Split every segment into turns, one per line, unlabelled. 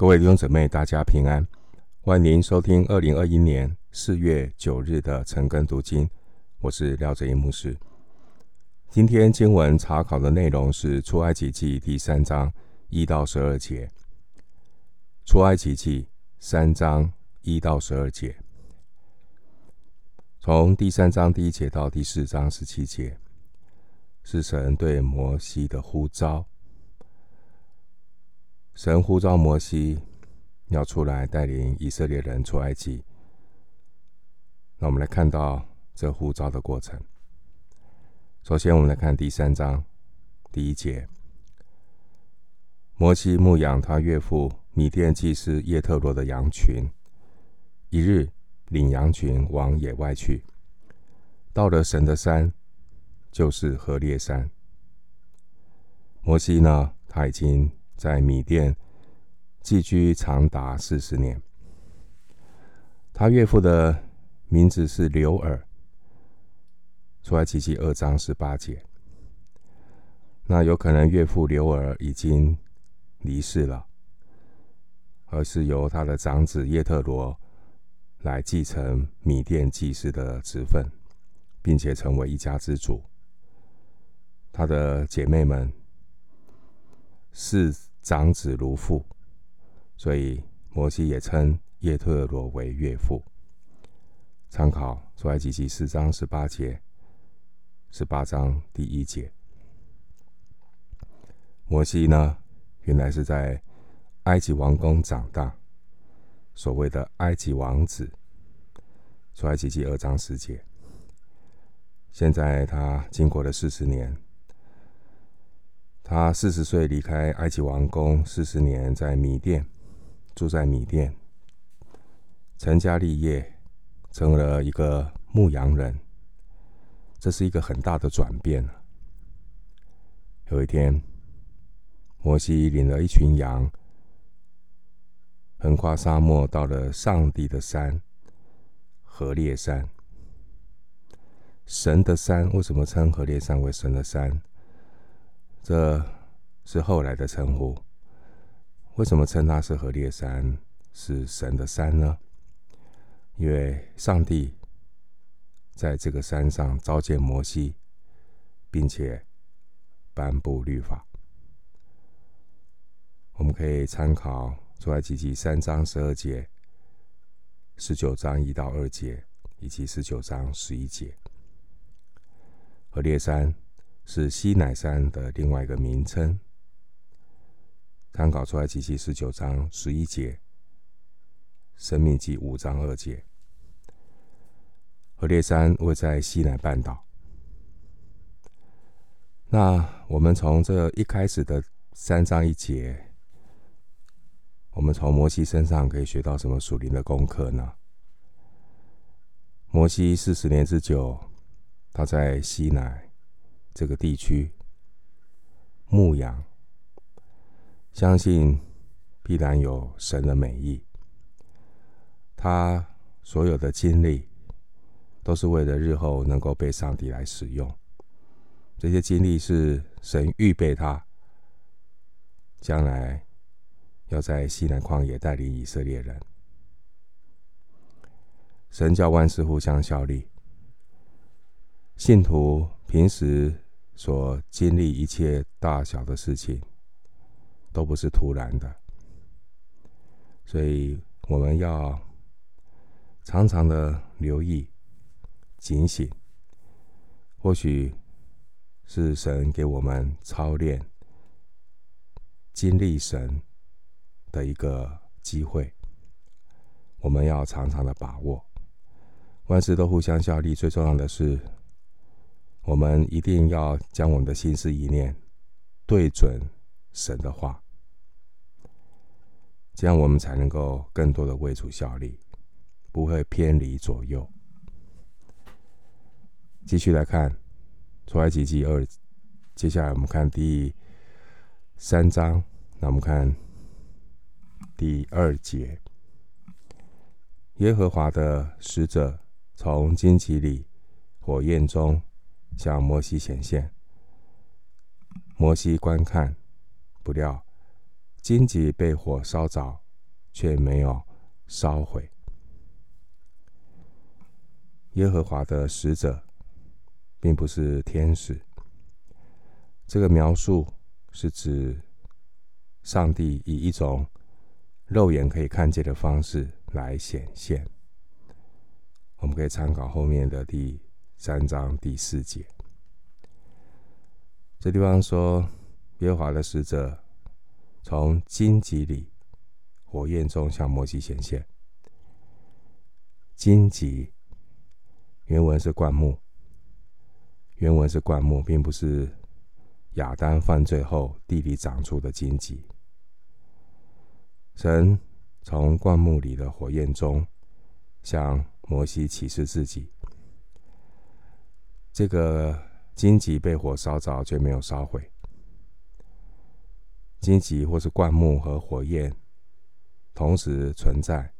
各位弟兄姊妹，大家平安，欢迎收听二零二一年四月九日的晨更读经。我是廖哲一牧师。今天经文查考的内容是出埃及记第三章一到十二节。出埃及记三章一到十二节，从第三章第一节到第四章十七节，是神对摩西的呼召。神呼召摩西要出来带领以色列人出埃及。那我们来看到这呼召的过程。首先，我们来看第三章第一节：摩西牧养他岳父米甸祭司叶特罗的羊群，一日领羊群往野外去，到了神的山，就是何烈山。摩西呢，他已经。在米甸寄居长达四十年。他岳父的名字是刘尔，出埃及记二章十八节。那有可能岳父刘尔已经离世了，而是由他的长子叶特罗来继承米甸祭司的职分，并且成为一家之主。他的姐妹们是。长子如父，所以摩西也称叶忒罗为岳父。参考出埃及记四章十八节，十八章第一节。摩西呢，原来是在埃及王宫长大，所谓的埃及王子。出埃及记二章十节。现在他经过了四十年。他四十岁离开埃及王宫，四十年在米甸住在米甸，成家立业，成为了一个牧羊人。这是一个很大的转变。有一天，摩西领了一群羊，横跨沙漠，到了上帝的山——何烈山。神的山，为什么称何烈山为神的山？这是后来的称呼。为什么称它是何烈山，是神的山呢？因为上帝在这个山上召见摩西，并且颁布律法。我们可以参考出埃及记三章十二节、十九章一到二节以及十九章十一节。何烈山。是西乃山的另外一个名称。参考出来，出埃及记十九章十一节，生命记五章二节。何烈山位在西乃半岛。那我们从这一开始的三章一节，我们从摩西身上可以学到什么属灵的功课呢？摩西四十年之久，他在西乃。这个地区牧羊，相信必然有神的美意。他所有的经历，都是为了日后能够被上帝来使用。这些经历是神预备他，将来要在西南旷野带领以色列人。神叫万事互相效力。信徒平时所经历一切大小的事情，都不是突然的，所以我们要常常的留意、警醒。或许是神给我们操练、经历神的一个机会，我们要常常的把握。万事都互相效力，最重要的是。我们一定要将我们的心思意念对准神的话，这样我们才能够更多的为主效力，不会偏离左右。继续来看出埃及记二，接下来我们看第三章，那我们看第二节，耶和华的使者从荆棘里火焰中。向摩西显现，摩西观看，不料荆棘被火烧着，却没有烧毁。耶和华的使者，并不是天使。这个描述是指上帝以一种肉眼可以看见的方式来显现。我们可以参考后面的第三章第四节。这地方说，耶和华的使者从荆棘里火焰中向摩西显现。荆棘原文是灌木，原文是灌木，并不是亚当犯罪后地里长出的荆棘。神从灌木里的火焰中向摩西启示自己。这个荆棘被火烧着，却没有烧毁。荆棘或是灌木和火焰同时存在，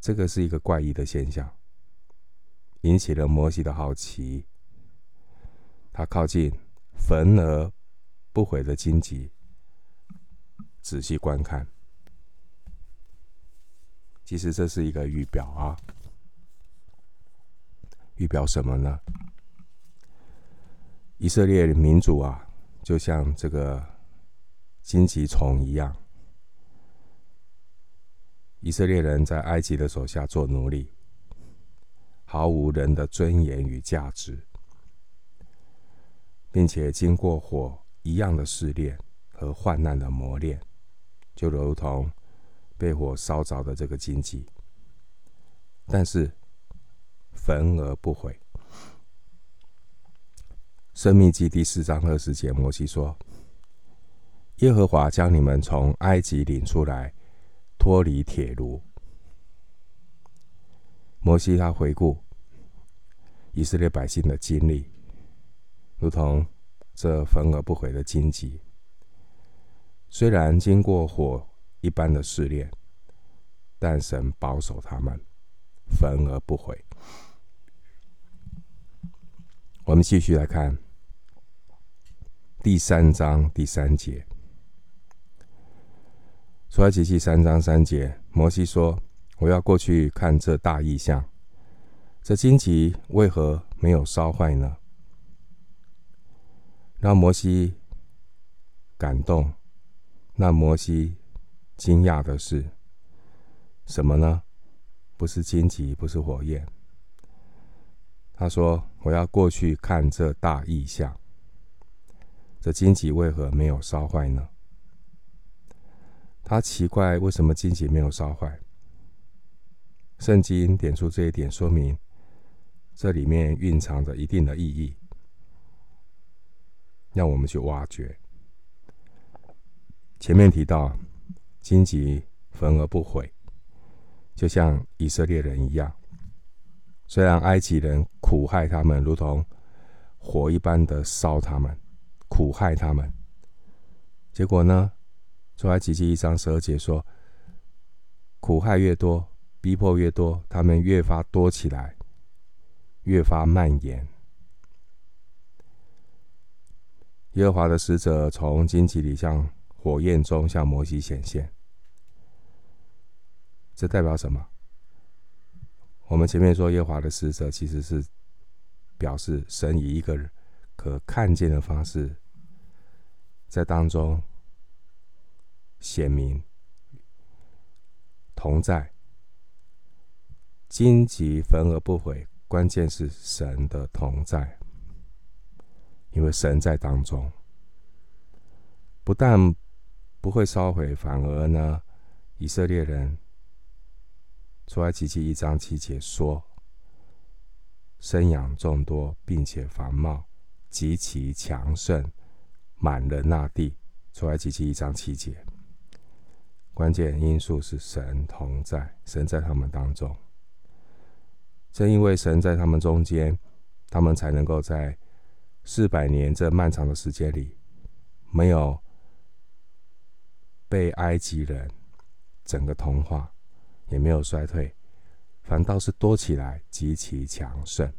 这个是一个怪异的现象，引起了摩西的好奇。他靠近焚而不毁的荆棘，仔细观看。其实这是一个预表啊，预表什么呢？以色列民族啊，就像这个荆棘丛一样。以色列人在埃及的手下做奴隶，毫无人的尊严与价值，并且经过火一样的试炼和患难的磨练，就如同。被火烧着的这个荆棘，但是焚而不毁。生命记第四章二十节，摩西说：“耶和华将你们从埃及领出来，脱离铁炉。”摩西他回顾以色列百姓的经历，如同这焚而不毁的荆棘，虽然经过火。一般的试炼，但神保守他们，焚而不毁。我们继续来看第三章第三节，出埃及记三章三节，摩西说：“我要过去看这大异象，这荆棘为何没有烧坏呢？”让摩西感动，让摩西。惊讶的是什么呢？不是荆棘，不是火焰。他说：“我要过去看这大异象。这荆棘为何没有烧坏呢？”他奇怪为什么荆棘没有烧坏。圣经点出这一点，说明这里面蕴藏着一定的意义，让我们去挖掘。前面提到。荆棘焚而不毁，就像以色列人一样。虽然埃及人苦害他们，如同火一般的烧他们，苦害他们。结果呢？出埃及记一章十二节说：苦害越多，逼迫越多，他们越发多起来，越发蔓延。耶和华的使者从荆棘里向火焰中向摩西显现。这代表什么？我们前面说耶和华的使者，其实是表示神以一个人可看见的方式，在当中显明同在。荆棘焚而不毁，关键是神的同在，因为神在当中，不但不会烧毁，反而呢，以色列人。出埃及记一章七节说：“生养众多，并且繁茂，极其强盛，满人那地。”出埃及记一章七节，关键因素是神同在，神在他们当中。正因为神在他们中间，他们才能够在四百年这漫长的时间里，没有被埃及人整个同化。也没有衰退，反倒是多起来，极其强盛。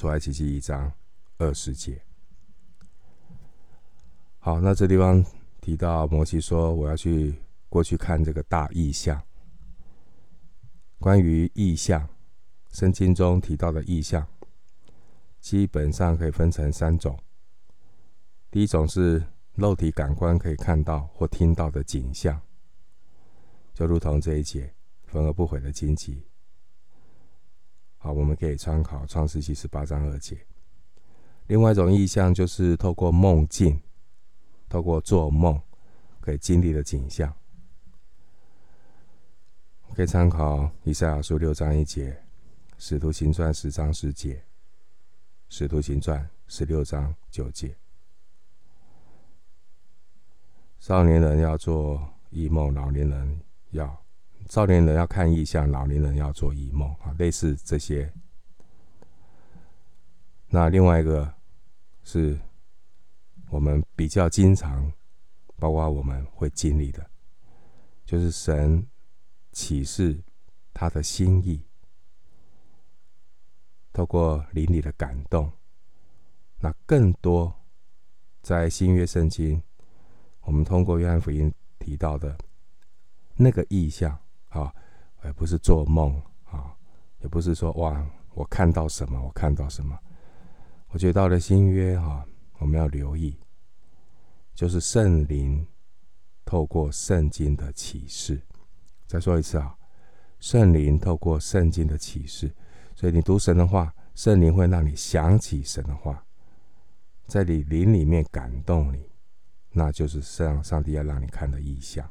出埃及记一章二十节。好，那这地方提到摩西说：“我要去过去看这个大异象。关于异象，圣经中提到的异象，基本上可以分成三种。第一种是肉体感官可以看到或听到的景象，就如同这一节焚而不毁的荆棘。好，我们可以参考创世记十八章二节。另外一种意象就是透过梦境，透过做梦可以经历的景象，可以参考以赛亚书六章一节，使徒行传十章十节，使徒行传十六章九节。少年人要做异梦，老年人要。少年人要看异象，老年人要做异梦啊，类似这些。那另外一个是我们比较经常，包括我们会经历的，就是神启示他的心意，透过灵里的感动。那更多在新约圣经，我们通过约翰福音提到的那个异象。啊，而不是做梦啊，也不是说哇，我看到什么，我看到什么。我觉得到了新约哈，我们要留意，就是圣灵透过圣经的启示。再说一次啊，圣灵透过圣经的启示，所以你读神的话，圣灵会让你想起神的话，在你灵里面感动你，那就是上上帝要让你看的异象。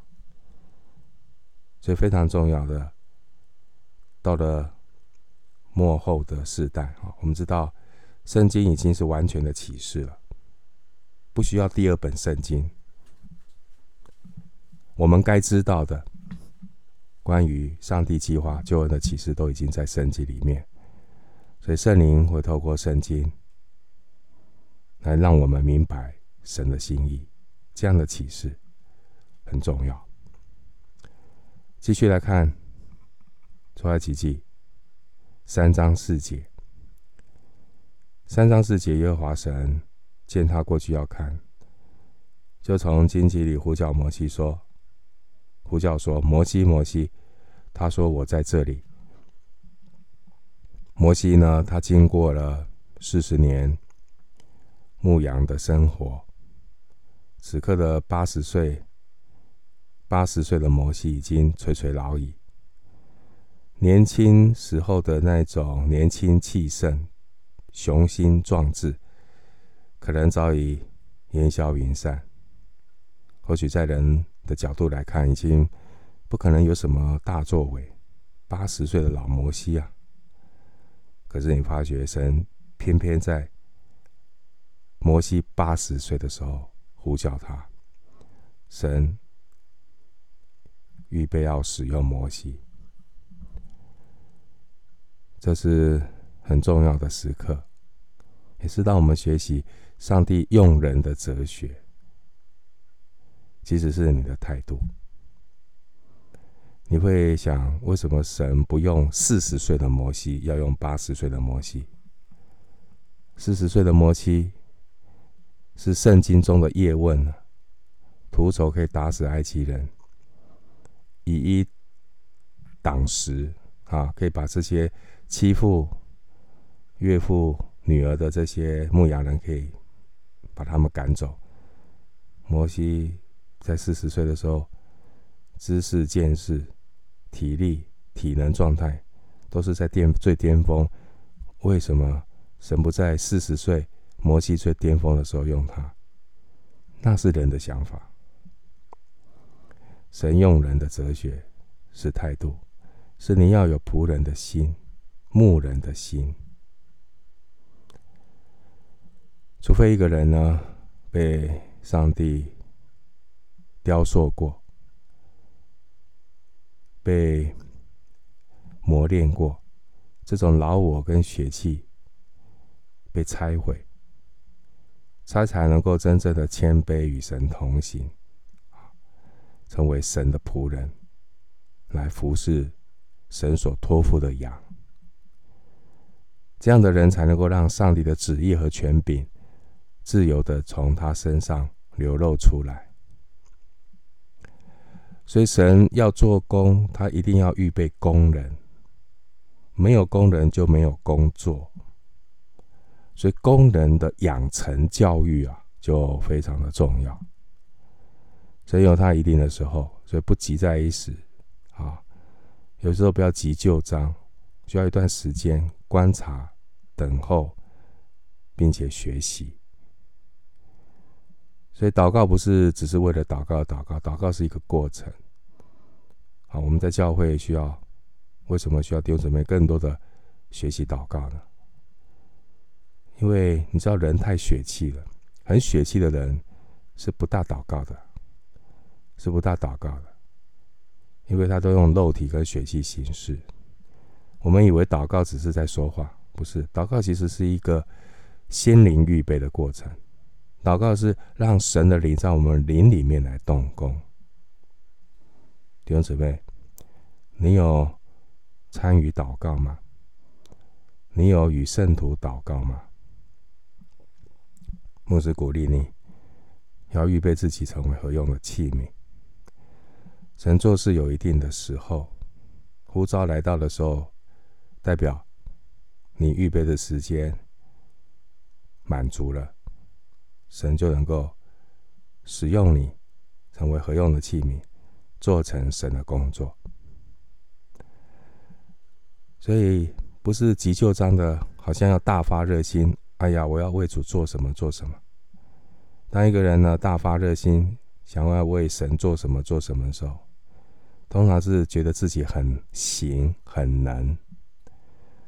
所以非常重要的，到了末后的世代啊，我们知道圣经已经是完全的启示了，不需要第二本圣经。我们该知道的关于上帝计划救恩的启示都已经在圣经里面，所以圣灵会透过圣经来让我们明白神的心意，这样的启示很重要。继续来看出埃及记三章四节，三章四节，耶和华神见他过去要看，就从荆棘里呼叫摩西说：“呼叫说，摩西，摩西。”他说：“我在这里。”摩西呢，他经过了四十年牧羊的生活，此刻的八十岁。八十岁的摩西已经垂垂老矣，年轻时候的那种年轻气盛、雄心壮志，可能早已烟消云散。或许在人的角度来看，已经不可能有什么大作为。八十岁的老摩西啊，可是你发觉神偏偏在摩西八十岁的时候呼叫他，神。预备要使用摩西，这是很重要的时刻，也是让我们学习上帝用人的哲学。即使是你的态度，你会想：为什么神不用四十岁的摩西，要用八十岁的摩西？四十岁的摩西是圣经中的叶问，徒手可以打死埃及人。以一挡十啊，可以把这些欺负岳父女儿的这些牧羊人，可以把他们赶走。摩西在四十岁的时候，知识、见识、体力、体能状态都是在巅最巅峰。为什么神不在四十岁摩西最巅峰的时候用他？那是人的想法。神用人的哲学是态度，是你要有仆人的心、牧人的心。除非一个人呢，被上帝雕塑过、被磨练过，这种老我跟血气被拆毁，他才能够真正的谦卑与神同行。成为神的仆人，来服侍神所托付的羊，这样的人才能够让上帝的旨意和权柄自由的从他身上流露出来。所以神要做工，他一定要预备工人，没有工人就没有工作。所以工人的养成教育啊，就非常的重要。所以有他一定的时候，所以不急在一时啊。有时候不要急就章，需要一段时间观察、等候，并且学习。所以祷告不是只是为了祷告，祷告，祷告是一个过程。好，我们在教会需要，为什么需要弟兄姊妹更多的学习祷告呢？因为你知道人太血气了，很血气的人是不大祷告的，是不大祷告的，因为他都用肉体跟血气行事。我们以为祷告只是在说话，不是，祷告其实是一个心灵预备的过程。祷告是让神的灵在我们灵里面来动工。弟兄姊妹，你有参与祷告吗？你有与圣徒祷告吗？牧师鼓励你，要预备自己成为合用的器皿。神做事有一定的时候，呼召来到的时候，代表你预备的时间满足了，神就能够使用你，成为合用的器皿，做成神的工作。所以不是急就章的，好像要大发热心。哎呀，我要为主做什么做什么。当一个人呢大发热心，想要为神做什么做什么的时候，通常是觉得自己很行很能。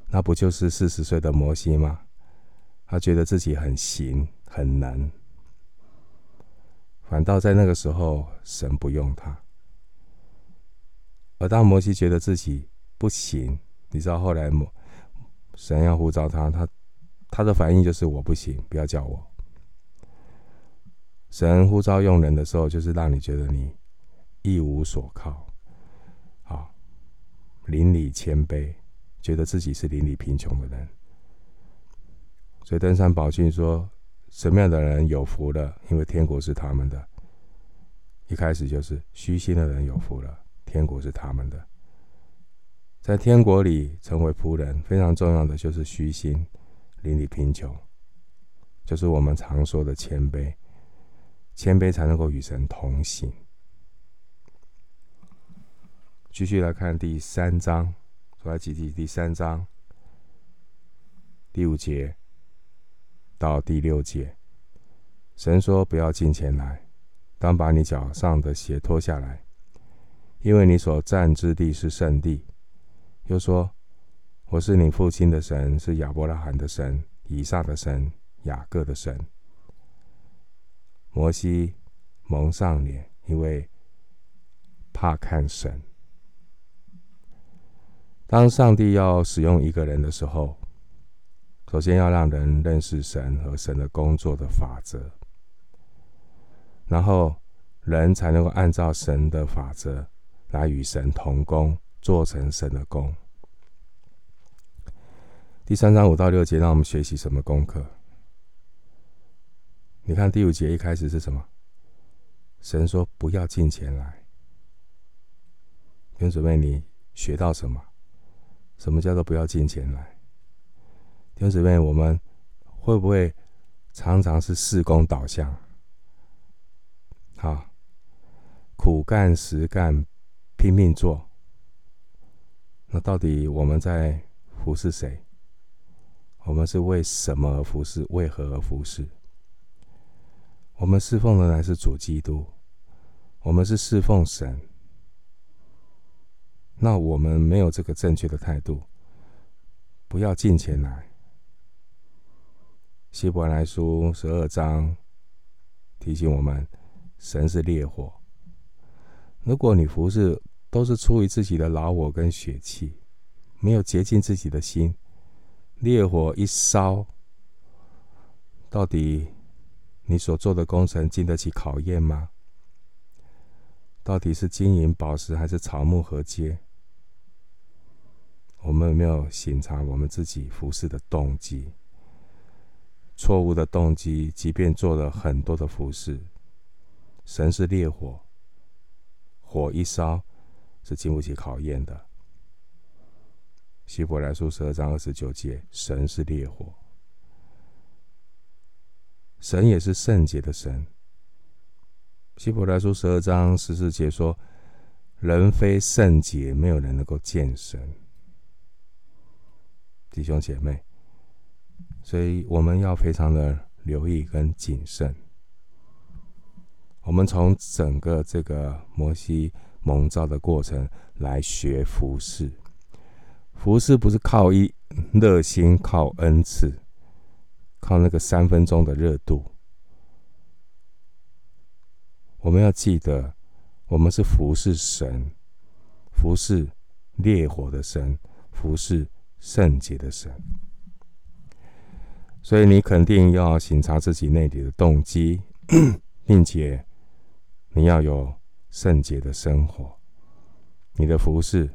那不就是四十岁的摩西吗？他觉得自己很行很能，反倒在那个时候神不用他。而当摩西觉得自己不行，你知道后来神要呼召他，他。他的反应就是我不行，不要叫我。神呼召用人的时候，就是让你觉得你一无所靠，邻里谦卑，觉得自己是邻里贫穷的人。所以登山宝训说，什么样的人有福了？因为天国是他们的。一开始就是虚心的人有福了，天国是他们的。在天国里成为仆人，非常重要的就是虚心。邻里贫穷，就是我们常说的谦卑，谦卑才能够与神同行。继续来看第三章，出埃及记第三章第五节到第六节，神说：“不要进前来，当把你脚上的鞋脱下来，因为你所站之地是圣地。”又说。我是你父亲的神，是亚伯拉罕的神、以撒的神、雅各的神。摩西蒙上脸，因为怕看神。当上帝要使用一个人的时候，首先要让人认识神和神的工作的法则，然后人才能够按照神的法则来与神同工，做成神的工。第三章五到六节，让我们学习什么功课？你看第五节一开始是什么？神说：“不要进前来。”跟准备，你学到什么？什么叫做不要金钱来？弟兄姊妹，我们会不会常常是事工导向？好，苦干实干，拼命做。那到底我们在服侍谁？我们是为什么而服侍？为何而服侍？我们侍奉的乃是主基督，我们是侍奉神。那我们没有这个正确的态度，不要近前来。希伯来书十二章提醒我们，神是烈火。如果你服侍都是出于自己的老我跟血气，没有洁净自己的心。烈火一烧，到底你所做的工程经得起考验吗？到底是金银宝石还是草木禾秸？我们有没有省察我们自己服侍的动机？错误的动机，即便做了很多的服侍，神是烈火，火一烧是经不起考验的。希伯来书十二章二十九节，神是烈火，神也是圣洁的神。希伯来书十二章十四节说：“人非圣洁，没有人能够见神。”弟兄姐妹，所以我们要非常的留意跟谨慎。我们从整个这个摩西蒙召的过程来学服侍。服侍不是靠一热心，靠恩赐，靠那个三分钟的热度。我们要记得，我们是服侍神，服侍烈火的神，服侍圣洁的神。所以你肯定要省察自己内里的动机，并且你要有圣洁的生活，你的服侍。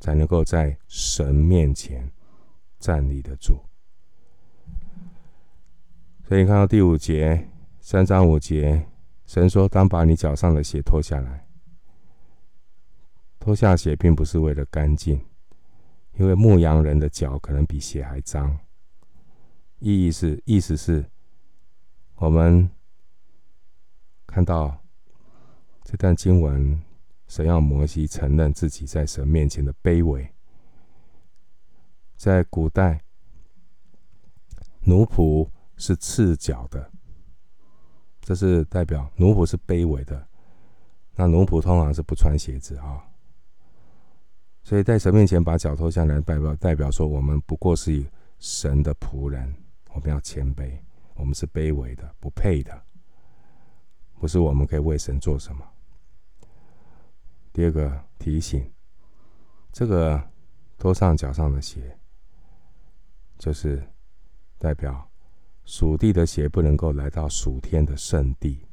才能够在神面前站立得住。所以你看到第五节，三章五节，神说：“当把你脚上的鞋脱下来。”脱下鞋并不是为了干净，因为牧羊人的脚可能比鞋还脏。意义是，意思是，我们看到这段经文。神要摩西承认自己在神面前的卑微。在古代，奴仆是赤脚的，这是代表奴仆是卑微的。那奴仆通常是不穿鞋子啊，所以在神面前把脚脱下来，代表代表说我们不过是神的仆人，我们要谦卑，我们是卑微的，不配的，不是我们可以为神做什么。第二个提醒，这个脱上脚上的鞋，就是代表属地的鞋不能够来到属天的圣地。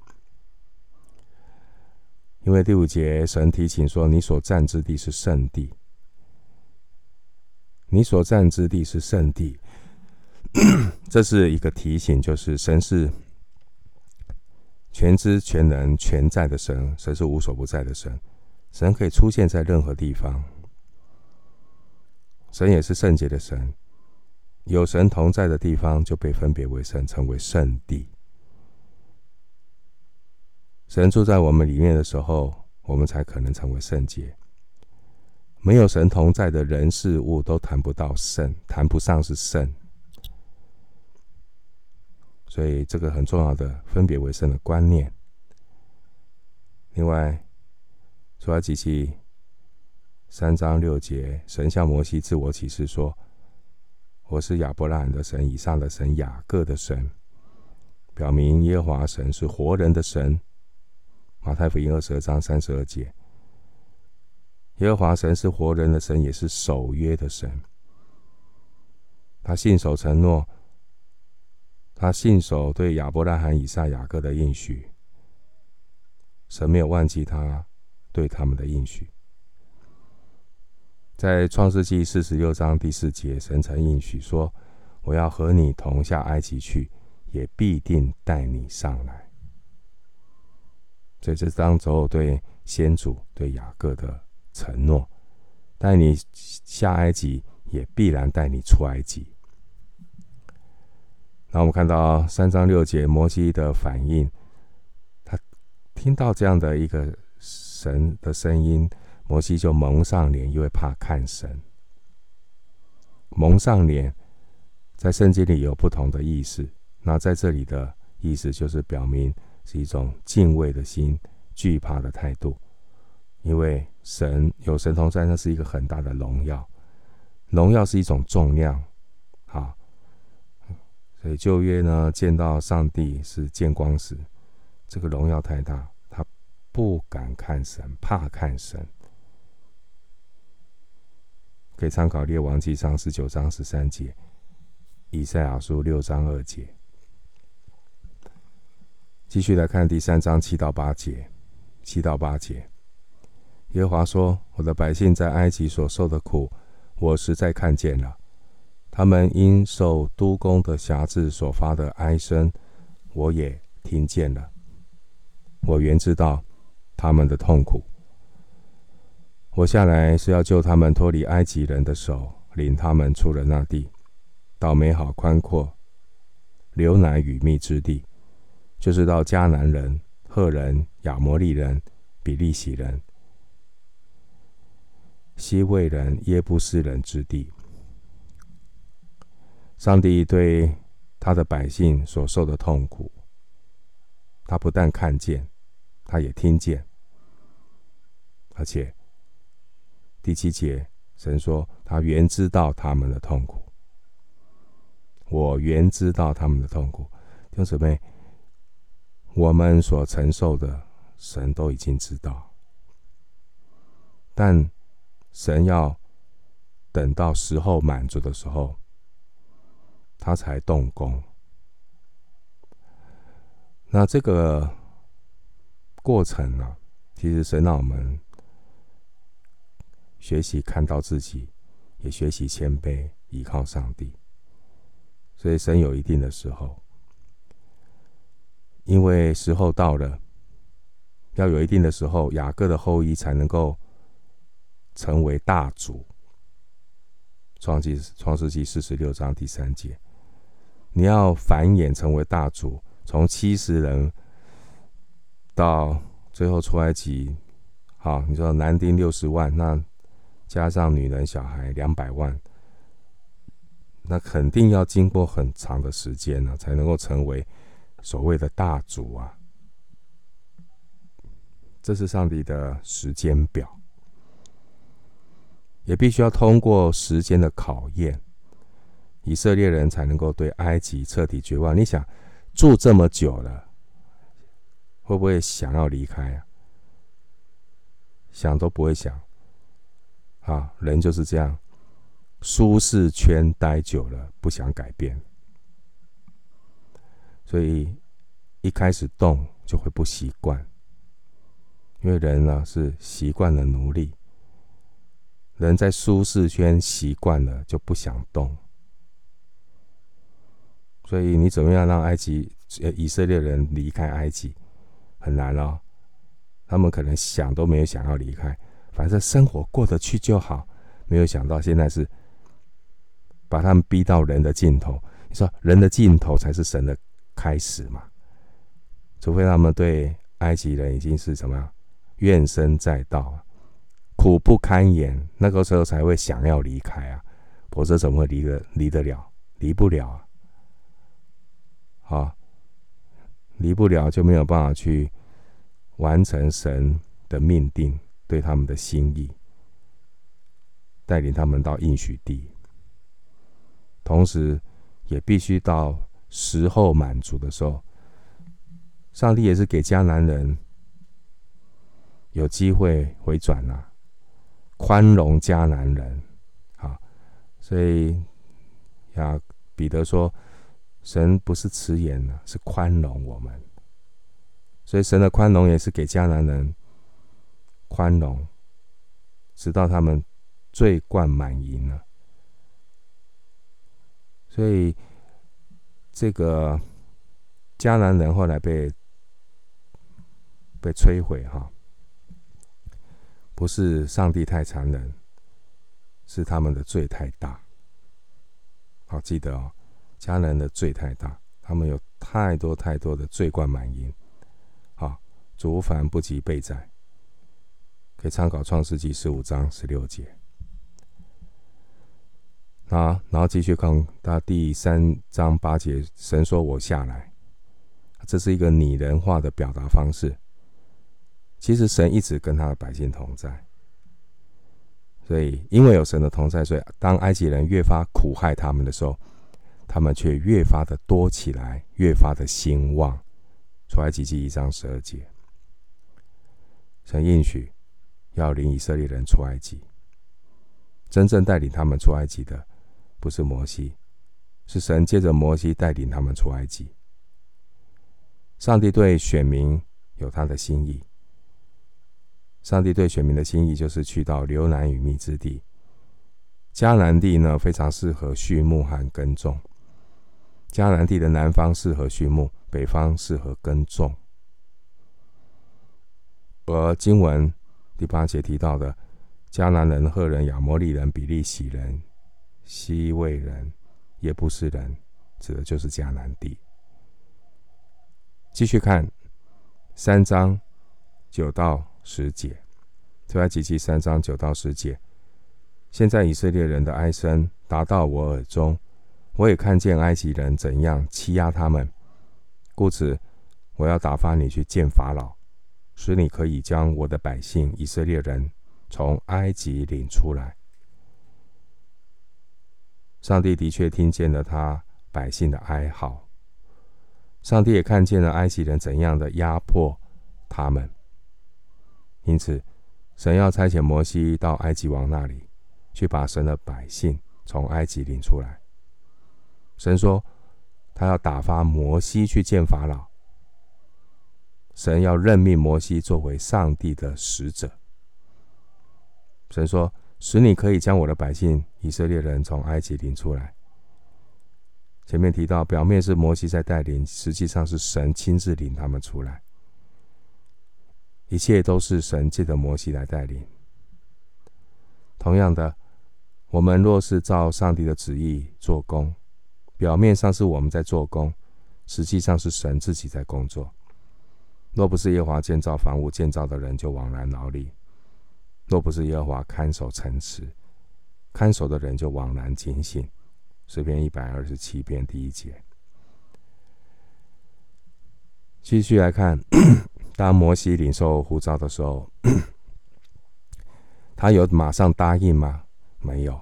因为第五节神提醒说：“你所站之地是圣地，你所站之地是圣地。”这是一个提醒，就是神是全知全能全在的神，神是无所不在的神。神可以出现在任何地方，神也是圣洁的神，有神同在的地方就被分别为圣，称为圣地。神住在我们里面的时候，我们才可能成为圣洁。没有神同在的人事物都谈不到圣，谈不上是圣。所以这个很重要的分别为圣的观念。另外。出埃及记三章六节，神向摩西自我启示说：“我是亚伯拉罕的神，以上的神，雅各的神。”表明耶和华神是活人的神。马太福音二十二章三十二节，耶和华神是活人的神，也是守约的神。他信守承诺，他信守对亚伯拉罕、以撒、雅各的应许。神没有忘记他。对他们的应许，在创世纪四十六章第四节，神曾应许说：“我要和你同下埃及去，也必定带你上来。”这是当时候对先祖对雅各的承诺，带你下埃及，也必然带你出埃及。那我们看到三章六节摩西的反应，他听到这样的一个。神的声音，摩西就蒙上脸，因为怕看神。蒙上脸，在圣经里有不同的意思。那在这里的意思，就是表明是一种敬畏的心、惧怕的态度。因为神有神同在，那是一个很大的荣耀。荣耀是一种重量，好。所以旧约呢，见到上帝是见光死，这个荣耀太大。他不敢看神，怕看神，可以参考《列王纪上》十九章十三节，《以赛亚书》六章二节。继续来看第三章七到八节，七到八节，耶和华说：“我的百姓在埃及所受的苦，我实在看见了；他们因受督工的辖制所发的哀声，我也听见了。我原知道。”他们的痛苦。我下来是要救他们脱离埃及人的手，领他们出了那地，到美好宽阔、流奶与蜜之地，就是到迦南人、赫人、亚摩利人、比利洗人、希未人、耶布斯人之地。上帝对他的百姓所受的痛苦，他不但看见，他也听见，而且。第七节，神说：“他原知道他们的痛苦，我原知道他们的痛苦。”弟兄姊妹，我们所承受的，神都已经知道，但神要等到时候满足的时候，他才动工。那这个过程呢、啊，其实神让我们。学习看到自己，也学习谦卑，依靠上帝。所以神有一定的时候，因为时候到了，要有一定的时候，雅各的后裔才能够成为大族。创记创世纪四十六章第三节，你要繁衍成为大族，从七十人到最后出埃及，好，你说男丁六十万，那。加上女人、小孩两百万，那肯定要经过很长的时间呢，才能够成为所谓的大族啊。这是上帝的时间表，也必须要通过时间的考验，以色列人才能够对埃及彻底绝望。你想住这么久了，会不会想要离开啊？想都不会想。啊，人就是这样，舒适圈待久了，不想改变，所以一开始动就会不习惯，因为人呢是习惯了奴隶，人在舒适圈习惯了就不想动，所以你怎么样让埃及以色列人离开埃及很难哦，他们可能想都没有想要离开。反正生活过得去就好，没有想到现在是把他们逼到人的尽头。你说人的尽头才是神的开始嘛？除非他们对埃及人已经是什么怨声载道，苦不堪言，那个时候才会想要离开啊，否则怎么会离得离得了？离不了啊！好，离不了就没有办法去完成神的命定。对他们的心意，带领他们到应许地，同时也必须到时候满足的时候，上帝也是给迦南人有机会回转呐、啊，宽容迦南人，啊，所以呀，彼得说，神不是迟延呢，是宽容我们，所以神的宽容也是给迦南人。宽容，直到他们罪贯满盈了。所以，这个迦南人后来被被摧毁，哈，不是上帝太残忍，是他们的罪太大。好，记得哦，迦南的罪太大，他们有太多太多的罪贯满盈。好，族繁不及备载。可以参考《创世纪》十五章十六节。啊，然后继续看到第三章八节，神说我下来，这是一个拟人化的表达方式。其实神一直跟他的百姓同在，所以因为有神的同在，所以当埃及人越发苦害他们的时候，他们却越发的多起来，越发的兴旺。出埃及记一章十二节，神应许。要领以色列人出埃及，真正带领他们出埃及的，不是摩西，是神借着摩西带领他们出埃及。上帝对选民有他的心意，上帝对选民的心意就是去到流奶与蜜之地。迦南地呢，非常适合畜牧和耕种。迦南地的南方适合畜牧，北方适合耕种。而经文第八节提到的迦南人、赫人、亚摩利人、比利洗人、希未人、也不是人，指的就是迦南地。继续看三章九到十节，出埃及记三章九到十节。现在以色列人的哀声达到我耳中，我也看见埃及人怎样欺压他们，故此我要打发你去见法老，使你可以将我的百姓以色列人从埃及领出来。上帝的确听见了他百姓的哀号，上帝也看见了埃及人怎样的压迫他们，因此神要差遣摩西到埃及王那里。去把神的百姓从埃及领出来。神说，他要打发摩西去见法老。神要任命摩西作为上帝的使者。神说，使你可以将我的百姓以色列人从埃及领出来。前面提到，表面是摩西在带领，实际上是神亲自领他们出来。一切都是神借着摩西来带领。同样的。我们若是照上帝的旨意做工，表面上是我们在做工，实际上是神自己在工作。若不是耶华建造房屋，建造的人就枉然劳力；若不是耶和华看守城池，看守的人就枉然警醒。诗篇一百二十七篇第一节。继续来看，当摩西领受呼召的时候，他有马上答应吗？没有。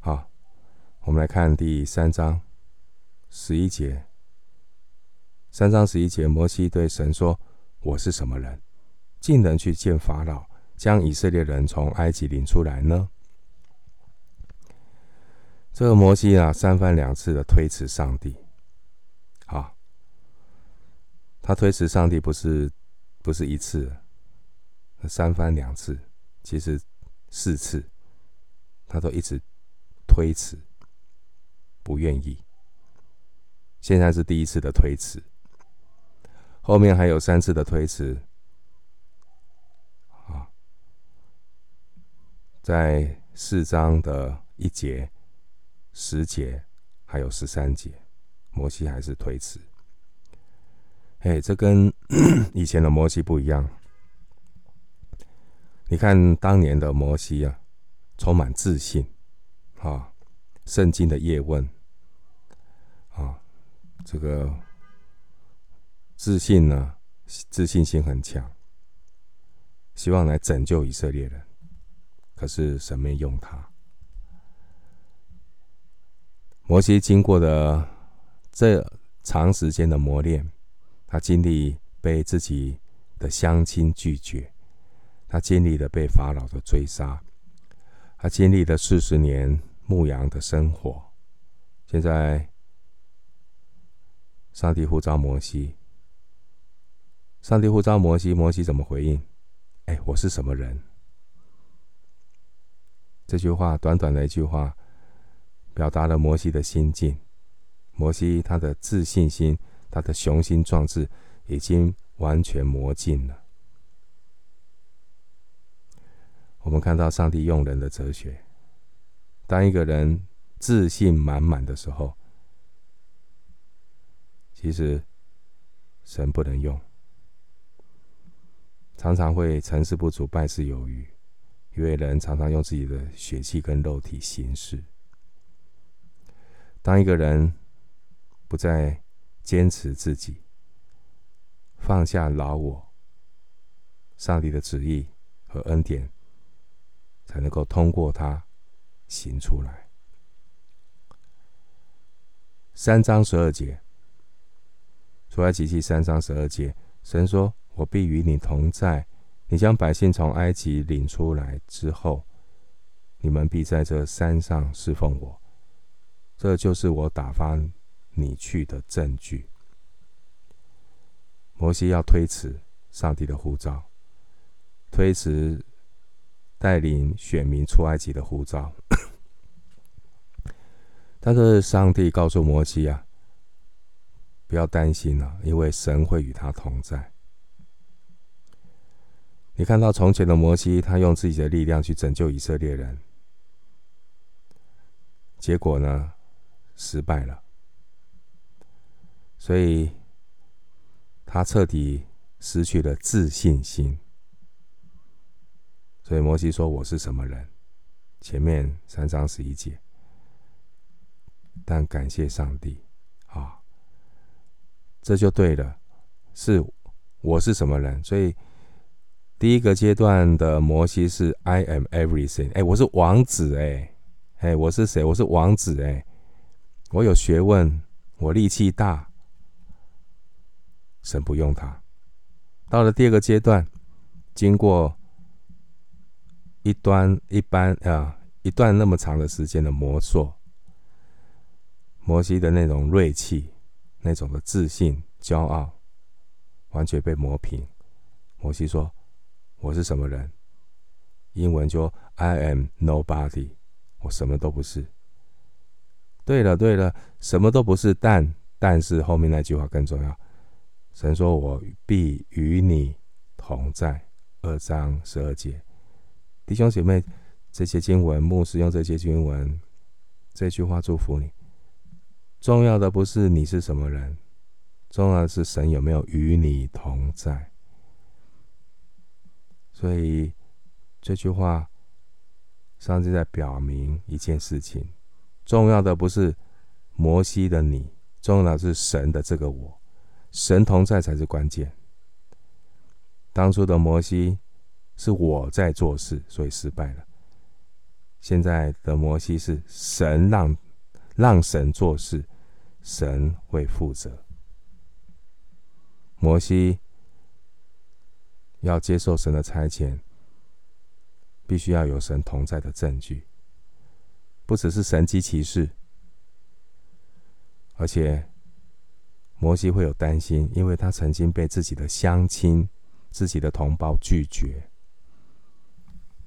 好，我们来看第三章十一节。三章十一节，摩西对神说：“我是什么人，竟能去见法老，将以色列人从埃及领出来呢？”这个摩西啊，三番两次的推辞上帝。好，他推辞上帝不是不是一次，三番两次，其实四次。他都一直推辞，不愿意。现在是第一次的推辞，后面还有三次的推辞。在四章的一节、十节，还有十三节，摩西还是推辞。哎，这跟以前的摩西不一样。你看当年的摩西啊。充满自信，啊，圣经的叶问，啊，这个自信呢，自信心很强，希望来拯救以色列人，可是神没用他。摩西经过的这长时间的磨练，他经历被自己的乡亲拒绝，他经历了被法老的追杀。他经历了四十年牧羊的生活，现在上帝呼召摩西，上帝呼召摩西，摩西怎么回应？哎，我是什么人？这句话短短的一句话，表达了摩西的心境。摩西他的自信心，他的雄心壮志，已经完全磨尽了。我们看到上帝用人的哲学。当一个人自信满满的时候，其实神不能用，常常会成事不足败事有余，因为人常常用自己的血气跟肉体行事。当一个人不再坚持自己，放下老我，上帝的旨意和恩典。才能够通过他行出来。三章十二节，出埃及记三章十二节，神说：“我必与你同在，你将百姓从埃及领出来之后，你们必在这山上侍奉我。这就是我打发你去的证据。”摩西要推辞上帝的呼召，推辞。带领选民出埃及的呼召，但是上帝告诉摩西啊，不要担心了，因为神会与他同在。你看到从前的摩西，他用自己的力量去拯救以色列人，结果呢，失败了，所以他彻底失去了自信心。所以摩西说：“我是什么人？”前面三章十一节。但感谢上帝，啊，这就对了。是，我是什么人？所以第一个阶段的摩西是 I am everything。哎，我是王子，哎，哎，我是谁？我是王子，哎，我有学问，我力气大，神不用他。到了第二个阶段，经过。一段一般啊，一段那么长的时间的磨塑，摩西的那种锐气、那种的自信、骄傲，完全被磨平。摩西说：“我是什么人？”英文就 “I am nobody”，我什么都不是。对了对了，什么都不是，但但是后面那句话更重要。神说：“我必与你同在。”二章十二节。弟兄姐妹，这些经文，牧师用这些经文，这句话祝福你。重要的不是你是什么人，重要的是神有没有与你同在。所以这句话，上帝在表明一件事情：重要的不是摩西的你，重要的是神的这个我，神同在才是关键。当初的摩西。是我在做事，所以失败了。现在的摩西是神让让神做事，神会负责。摩西要接受神的差遣，必须要有神同在的证据，不只是神迹奇事，而且摩西会有担心，因为他曾经被自己的乡亲、自己的同胞拒绝。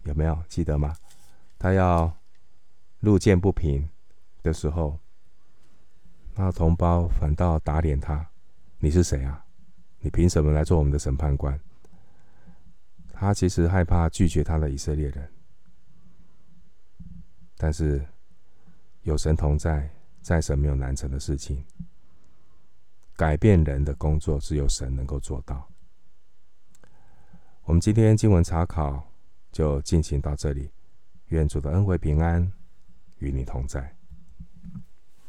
有没有记得吗？他要路见不平的时候，那同胞反倒打脸他：“你是谁啊？你凭什么来做我们的审判官？”他其实害怕拒绝他的以色列人，但是有神同在，在神没有难成的事情。改变人的工作，只有神能够做到。我们今天经文查考。就进行到这里，愿主的恩惠平安与你同在。